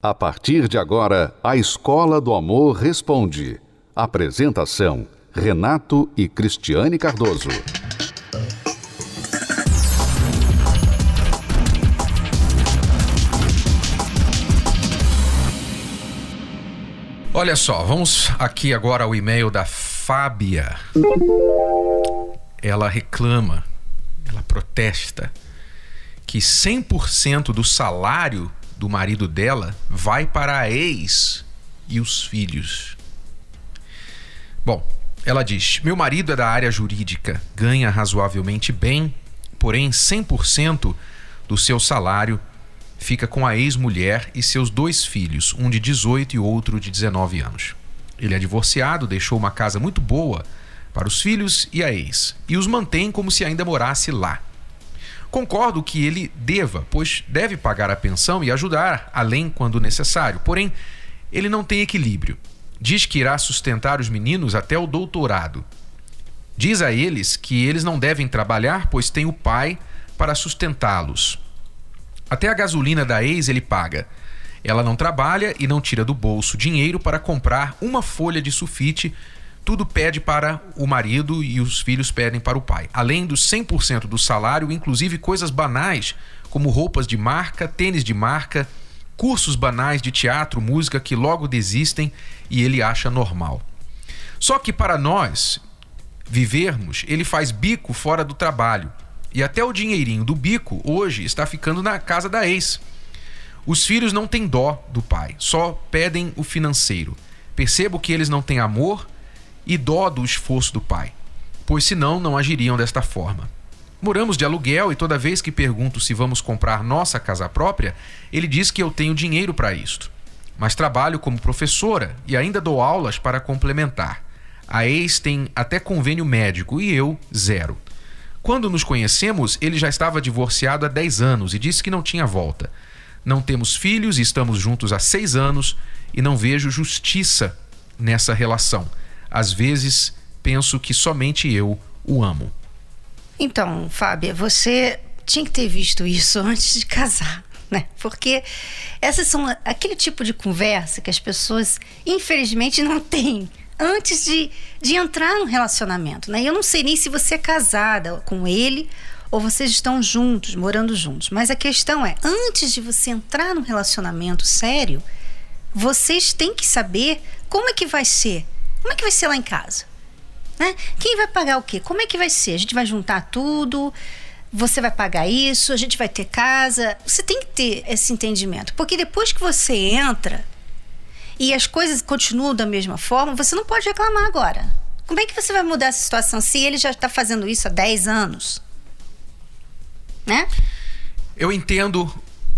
A partir de agora, a Escola do Amor Responde. Apresentação: Renato e Cristiane Cardoso. Olha só, vamos aqui agora ao e-mail da Fábia. Ela reclama, ela protesta que 100% do salário do marido dela vai para a ex e os filhos. Bom, ela diz: Meu marido é da área jurídica, ganha razoavelmente bem, porém 100% do seu salário fica com a ex-mulher e seus dois filhos, um de 18 e outro de 19 anos. Ele é divorciado, deixou uma casa muito boa para os filhos e a ex, e os mantém como se ainda morasse lá. Concordo que ele deva, pois deve pagar a pensão e ajudar, além quando necessário. Porém, ele não tem equilíbrio. Diz que irá sustentar os meninos até o doutorado. Diz a eles que eles não devem trabalhar, pois tem o pai para sustentá-los. Até a gasolina da ex ele paga. Ela não trabalha e não tira do bolso dinheiro para comprar uma folha de sulfite tudo pede para o marido e os filhos pedem para o pai. Além dos 100% do salário, inclusive coisas banais, como roupas de marca, tênis de marca, cursos banais de teatro, música que logo desistem e ele acha normal. Só que para nós vivermos, ele faz bico fora do trabalho. E até o dinheirinho do bico hoje está ficando na casa da ex. Os filhos não têm dó do pai, só pedem o financeiro. Percebo que eles não têm amor e dó do esforço do pai, pois senão não agiriam desta forma. Moramos de aluguel e toda vez que pergunto se vamos comprar nossa casa própria, ele diz que eu tenho dinheiro para isto. Mas trabalho como professora e ainda dou aulas para complementar. A ex tem até convênio médico e eu, zero. Quando nos conhecemos, ele já estava divorciado há 10 anos e disse que não tinha volta. Não temos filhos e estamos juntos há seis anos e não vejo justiça nessa relação. Às vezes penso que somente eu o amo. Então, Fábia, você tinha que ter visto isso antes de casar, né? Porque essas são aquele tipo de conversa que as pessoas, infelizmente, não têm antes de, de entrar no relacionamento, né? Eu não sei nem se você é casada com ele ou vocês estão juntos, morando juntos. Mas a questão é, antes de você entrar no relacionamento sério, vocês têm que saber como é que vai ser como é que vai ser lá em casa? Né? Quem vai pagar o quê? Como é que vai ser? A gente vai juntar tudo? Você vai pagar isso? A gente vai ter casa? Você tem que ter esse entendimento. Porque depois que você entra e as coisas continuam da mesma forma, você não pode reclamar agora. Como é que você vai mudar essa situação se ele já está fazendo isso há 10 anos? Né? Eu entendo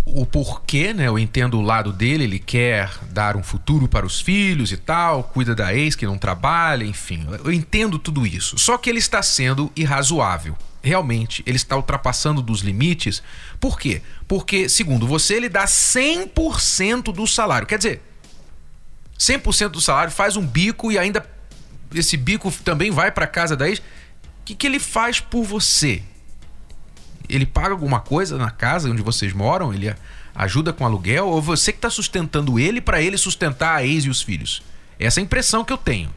o porquê, né? Eu entendo o lado dele, ele quer dar um futuro para os filhos e tal, cuida da ex que não trabalha, enfim. Eu entendo tudo isso. Só que ele está sendo irrazoável. Realmente, ele está ultrapassando dos limites. Por quê? Porque, segundo você, ele dá 100% do salário. Quer dizer, 100% do salário faz um bico e ainda esse bico também vai para casa da ex. O que, que ele faz por você? Ele paga alguma coisa na casa onde vocês moram? Ele ajuda com aluguel? Ou você que está sustentando ele para ele sustentar a ex e os filhos? Essa é a impressão que eu tenho.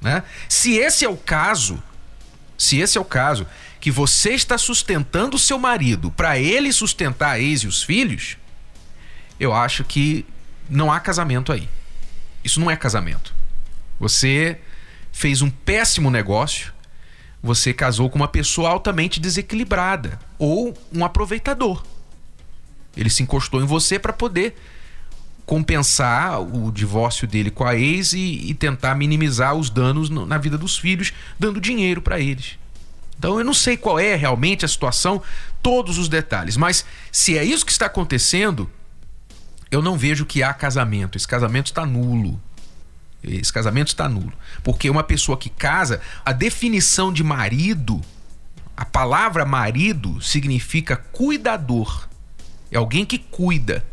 Né? Se esse é o caso, se esse é o caso, que você está sustentando o seu marido para ele sustentar a ex e os filhos, eu acho que não há casamento aí. Isso não é casamento. Você fez um péssimo negócio você casou com uma pessoa altamente desequilibrada ou um aproveitador. Ele se encostou em você para poder compensar o divórcio dele com a ex e, e tentar minimizar os danos no, na vida dos filhos, dando dinheiro para eles. Então eu não sei qual é realmente a situação, todos os detalhes, mas se é isso que está acontecendo, eu não vejo que há casamento. Esse casamento está nulo. Esse casamento está nulo. Porque uma pessoa que casa, a definição de marido, a palavra marido significa cuidador. É alguém que cuida.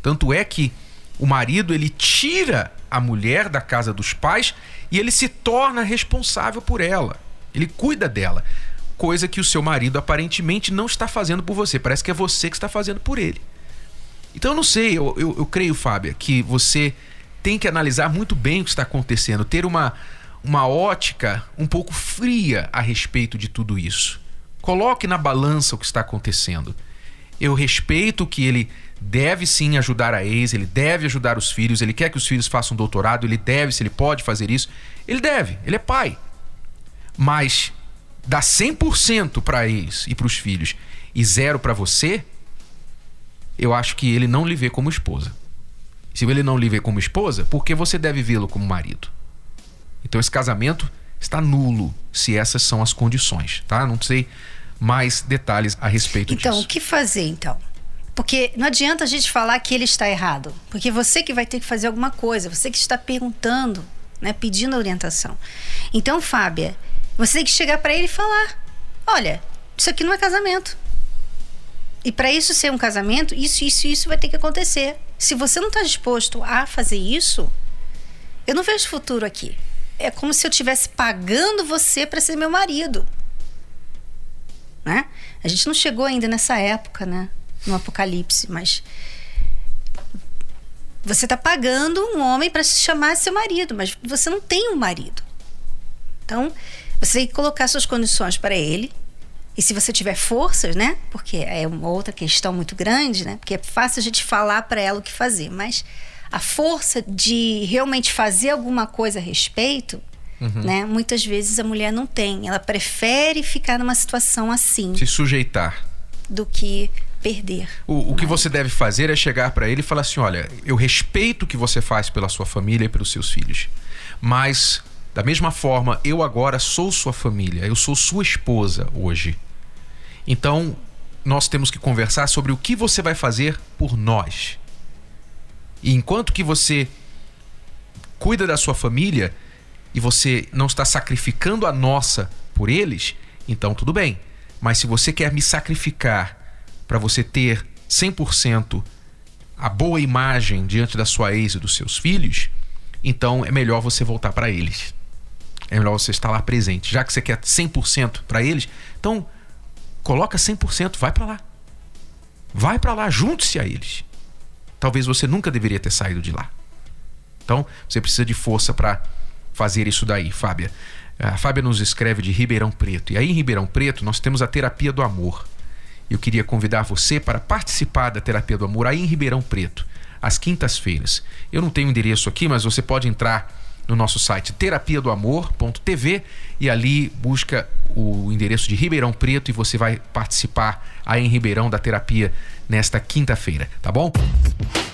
Tanto é que o marido ele tira a mulher da casa dos pais e ele se torna responsável por ela. Ele cuida dela. Coisa que o seu marido aparentemente não está fazendo por você. Parece que é você que está fazendo por ele. Então eu não sei, eu, eu, eu creio, Fábia, que você tem que analisar muito bem o que está acontecendo, ter uma, uma ótica um pouco fria a respeito de tudo isso. Coloque na balança o que está acontecendo. Eu respeito que ele deve sim ajudar a ex, ele deve ajudar os filhos, ele quer que os filhos façam doutorado, ele deve, se ele pode fazer isso, ele deve, ele é pai. Mas dá 100% para ex e para os filhos e zero para você, eu acho que ele não lhe vê como esposa. Se ele não lhe vê como esposa, por que você deve vê-lo como marido? Então esse casamento está nulo se essas são as condições, tá? Não sei mais detalhes a respeito então, disso. Então, o que fazer então? Porque não adianta a gente falar que ele está errado, porque você que vai ter que fazer alguma coisa, você que está perguntando, né, pedindo orientação. Então, Fábia, você tem que chegar para ele e falar: "Olha, isso aqui não é casamento. E para isso ser um casamento, isso, isso, isso vai ter que acontecer. Se você não está disposto a fazer isso, eu não vejo futuro aqui. É como se eu estivesse pagando você para ser meu marido. Né? A gente não chegou ainda nessa época, né? No apocalipse, mas você está pagando um homem para se chamar seu marido, mas você não tem um marido. Então, você tem que colocar suas condições para ele e se você tiver forças, né? Porque é uma outra questão muito grande, né? Porque é fácil a gente falar para ela o que fazer, mas a força de realmente fazer alguma coisa a respeito, uhum. né? Muitas vezes a mulher não tem. Ela prefere ficar numa situação assim. Se sujeitar. Do que perder. O, o que você deve fazer é chegar para ele e falar assim: olha, eu respeito o que você faz pela sua família e pelos seus filhos, mas da mesma forma, eu agora sou sua família, eu sou sua esposa hoje. Então, nós temos que conversar sobre o que você vai fazer por nós. E enquanto que você cuida da sua família e você não está sacrificando a nossa por eles, então tudo bem. Mas se você quer me sacrificar para você ter 100% a boa imagem diante da sua ex e dos seus filhos, então é melhor você voltar para eles é melhor você estar lá presente. Já que você quer 100% para eles, então coloca 100%, vai para lá. Vai para lá, junte-se a eles. Talvez você nunca deveria ter saído de lá. Então, você precisa de força para fazer isso daí, Fábia. A Fábia nos escreve de Ribeirão Preto. E aí em Ribeirão Preto nós temos a terapia do amor. Eu queria convidar você para participar da terapia do amor aí em Ribeirão Preto, às quintas-feiras. Eu não tenho endereço aqui, mas você pode entrar no nosso site terapia do amor.tv e ali busca o endereço de Ribeirão Preto e você vai participar aí em Ribeirão da terapia nesta quinta-feira, tá bom?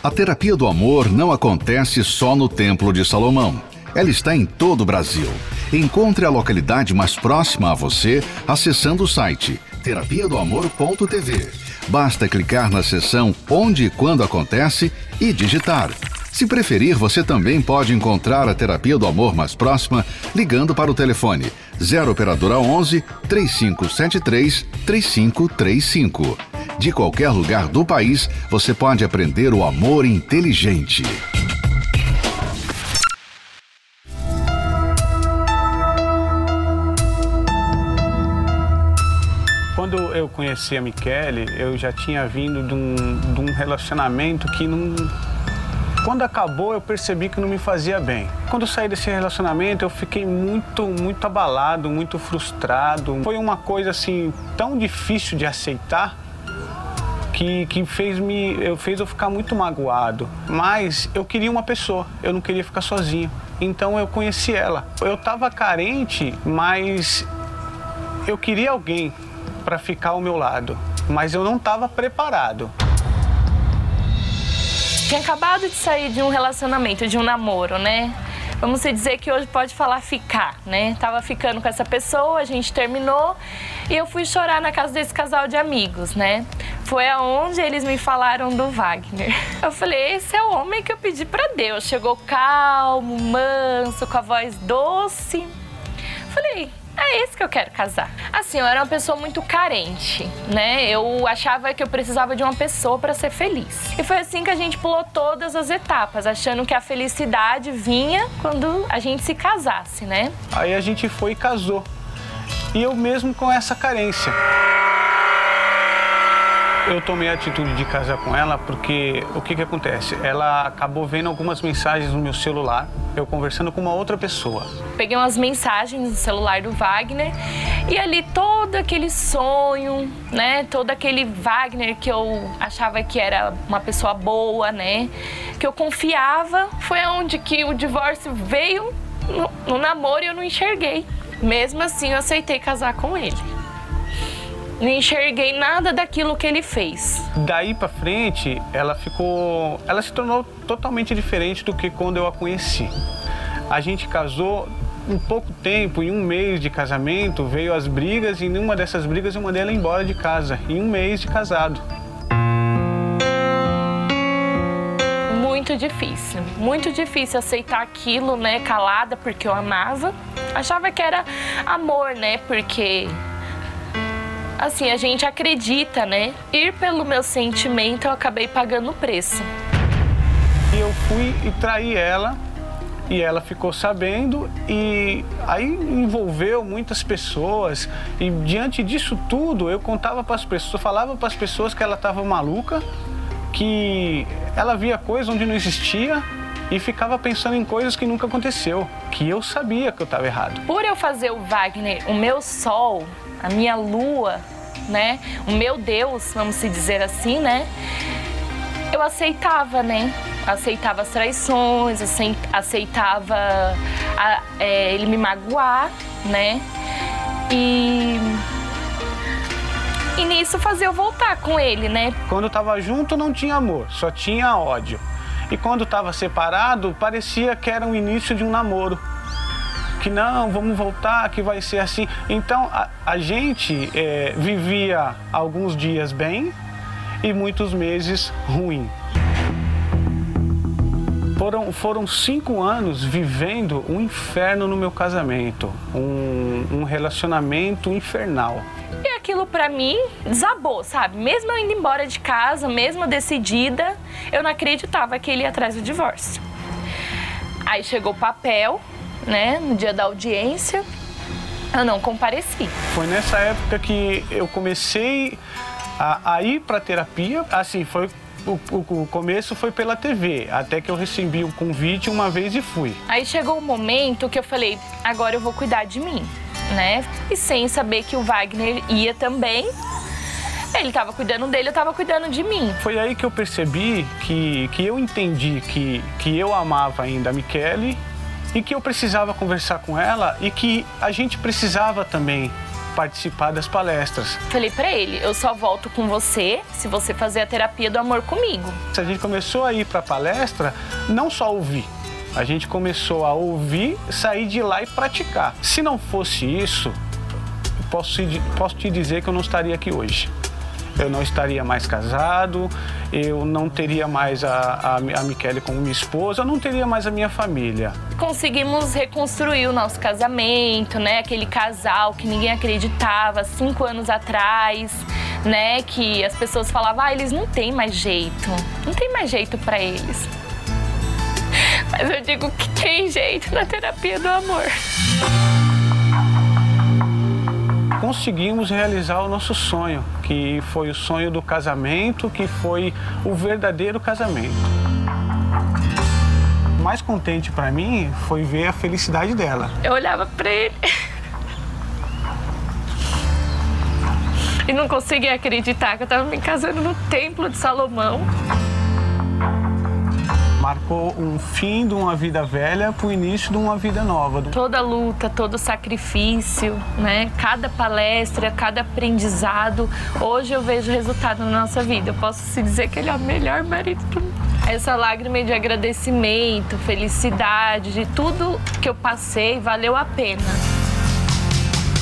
A terapia do amor não acontece só no Templo de Salomão. Ela está em todo o Brasil. Encontre a localidade mais próxima a você acessando o site terapia do amor.tv. Basta clicar na seção onde e quando acontece e digitar se preferir, você também pode encontrar a terapia do amor mais próxima ligando para o telefone 0 operadora 11 3573 3535. De qualquer lugar do país, você pode aprender o amor inteligente. Quando eu conheci a Michele, eu já tinha vindo de um, de um relacionamento que não quando acabou, eu percebi que não me fazia bem. Quando eu saí desse relacionamento, eu fiquei muito, muito abalado, muito frustrado. Foi uma coisa assim tão difícil de aceitar que, que fez, me, eu, fez eu ficar muito magoado. Mas eu queria uma pessoa, eu não queria ficar sozinho. Então eu conheci ela. Eu estava carente, mas eu queria alguém para ficar ao meu lado. Mas eu não estava preparado. Tinha acabado de sair de um relacionamento, de um namoro, né? Vamos dizer que hoje pode falar ficar, né? Tava ficando com essa pessoa, a gente terminou e eu fui chorar na casa desse casal de amigos, né? Foi aonde eles me falaram do Wagner. Eu falei, esse é o homem que eu pedi para Deus. Chegou calmo, manso, com a voz doce. Falei, é esse que eu quero casar. Assim, eu era uma pessoa muito carente, né? Eu achava que eu precisava de uma pessoa para ser feliz. E foi assim que a gente pulou todas as etapas, achando que a felicidade vinha quando a gente se casasse, né? Aí a gente foi e casou. E eu mesmo com essa carência. Eu tomei a atitude de casar com ela porque o que que acontece? Ela acabou vendo algumas mensagens no meu celular, eu conversando com uma outra pessoa. Peguei umas mensagens no celular do Wagner e ali todo aquele sonho, né? Todo aquele Wagner que eu achava que era uma pessoa boa, né? Que eu confiava, foi onde que o divórcio veio no, no namoro e eu não enxerguei. Mesmo assim, eu aceitei casar com ele não enxerguei nada daquilo que ele fez. Daí para frente, ela ficou, ela se tornou totalmente diferente do que quando eu a conheci. A gente casou um pouco tempo, em um mês de casamento, veio as brigas e em uma dessas brigas eu mandei ela embora de casa, em um mês de casado. Muito difícil, muito difícil aceitar aquilo, né, calada, porque eu amava. Achava que era amor, né, porque assim, a gente acredita, né? Ir pelo meu sentimento, eu acabei pagando o preço. E eu fui e traí ela, e ela ficou sabendo, e aí envolveu muitas pessoas, e diante disso tudo, eu contava para as pessoas, falava para as pessoas que ela estava maluca, que ela via coisa onde não existia, e ficava pensando em coisas que nunca aconteceu, que eu sabia que eu estava errado. Por eu fazer o Wagner o meu sol, a minha lua, né? O meu Deus, vamos se dizer assim, né? Eu aceitava, né? Aceitava as traições, aceitava a, é, ele me magoar, né? E e nisso fazia eu voltar com ele, né? Quando tava junto não tinha amor, só tinha ódio. E quando tava separado, parecia que era o início de um namoro que não, vamos voltar, que vai ser assim. Então a, a gente é, vivia alguns dias bem e muitos meses ruim. Foram, foram cinco anos vivendo um inferno no meu casamento, um, um relacionamento infernal. E aquilo para mim desabou, sabe? Mesmo eu indo embora de casa, mesmo decidida, eu não acreditava que ele ia atrás do divórcio. Aí chegou o papel, né, no dia da audiência, eu não compareci. Foi nessa época que eu comecei a, a ir para terapia. Assim, foi o, o, o, começo foi pela TV, até que eu recebi o convite uma vez e fui. Aí chegou o um momento que eu falei, agora eu vou cuidar de mim, né? E sem saber que o Wagner ia também. Ele estava cuidando dele, eu estava cuidando de mim. Foi aí que eu percebi que, que eu entendi que, que eu amava ainda a Michele e que eu precisava conversar com ela e que a gente precisava também participar das palestras. Falei para ele, eu só volto com você se você fazer a terapia do amor comigo. A gente começou a ir para palestra, não só ouvir, a gente começou a ouvir, sair de lá e praticar. Se não fosse isso, posso, posso te dizer que eu não estaria aqui hoje eu não estaria mais casado, eu não teria mais a, a, a Michele como minha esposa, eu não teria mais a minha família. Conseguimos reconstruir o nosso casamento, né? Aquele casal que ninguém acreditava cinco anos atrás, né? Que as pessoas falavam, ah, eles não têm mais jeito, não tem mais jeito para eles. Mas eu digo que tem jeito na terapia do amor conseguimos realizar o nosso sonho, que foi o sonho do casamento, que foi o verdadeiro casamento. O mais contente para mim foi ver a felicidade dela. Eu olhava para ele e não conseguia acreditar que eu estava me casando no Templo de Salomão marcou um fim de uma vida velha para o início de uma vida nova. Toda luta, todo sacrifício, né? Cada palestra, cada aprendizado, hoje eu vejo resultado na nossa vida. Eu posso se dizer que ele é o melhor marido do mundo. Essa lágrima de agradecimento, felicidade, de tudo que eu passei, valeu a pena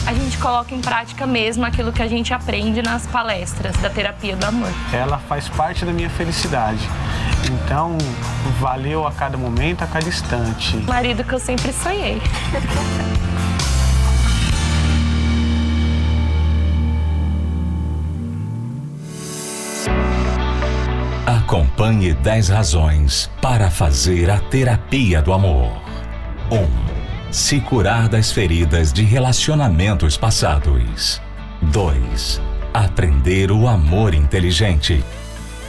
a gente coloca em prática mesmo aquilo que a gente aprende nas palestras da terapia do amor. Ela faz parte da minha felicidade. Então, valeu a cada momento, a cada instante. Marido que eu sempre sonhei. Acompanhe 10 razões para fazer a terapia do amor. 1. Um, se curar das feridas de relacionamentos passados. 2 Aprender o amor inteligente.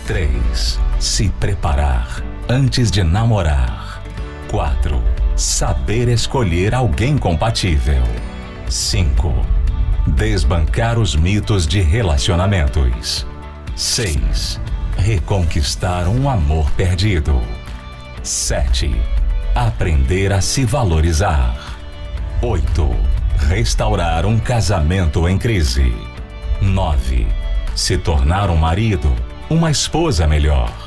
3. Se preparar antes de namorar. 4. Saber escolher alguém compatível. 5. Desbancar os mitos de relacionamentos. 6. Reconquistar um amor perdido. 7. Aprender a se valorizar. 8. Restaurar um casamento em crise. 9. Se tornar um marido, uma esposa melhor.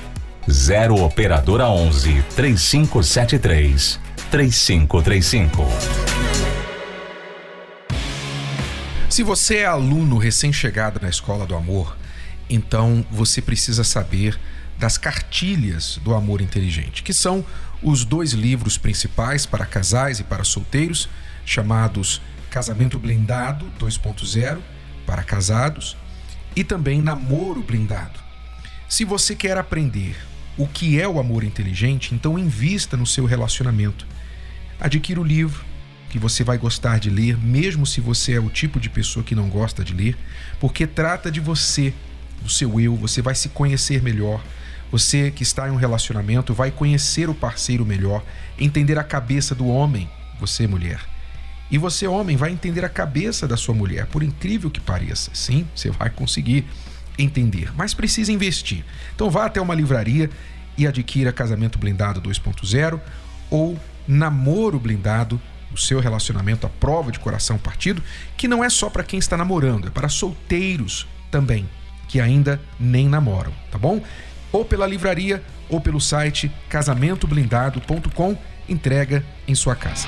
0 operadora 11 3573 3535. Se você é aluno recém-chegado na Escola do Amor, então você precisa saber das cartilhas do amor inteligente, que são os dois livros principais para casais e para solteiros, chamados Casamento Blindado 2.0 para casados e também Namoro Blindado. Se você quer aprender o que é o amor inteligente, então invista no seu relacionamento. Adquira o livro que você vai gostar de ler, mesmo se você é o tipo de pessoa que não gosta de ler, porque trata de você, do seu eu, você vai se conhecer melhor. Você que está em um relacionamento vai conhecer o parceiro melhor, entender a cabeça do homem, você mulher. E você, homem, vai entender a cabeça da sua mulher, por incrível que pareça. Sim, você vai conseguir entender, mas precisa investir. Então vá até uma livraria e adquira Casamento Blindado 2.0 ou Namoro Blindado, o seu relacionamento à prova de coração partido, que não é só para quem está namorando, é para solteiros também, que ainda nem namoram, tá bom? Ou pela livraria ou pelo site casamentoblindado.com, entrega em sua casa.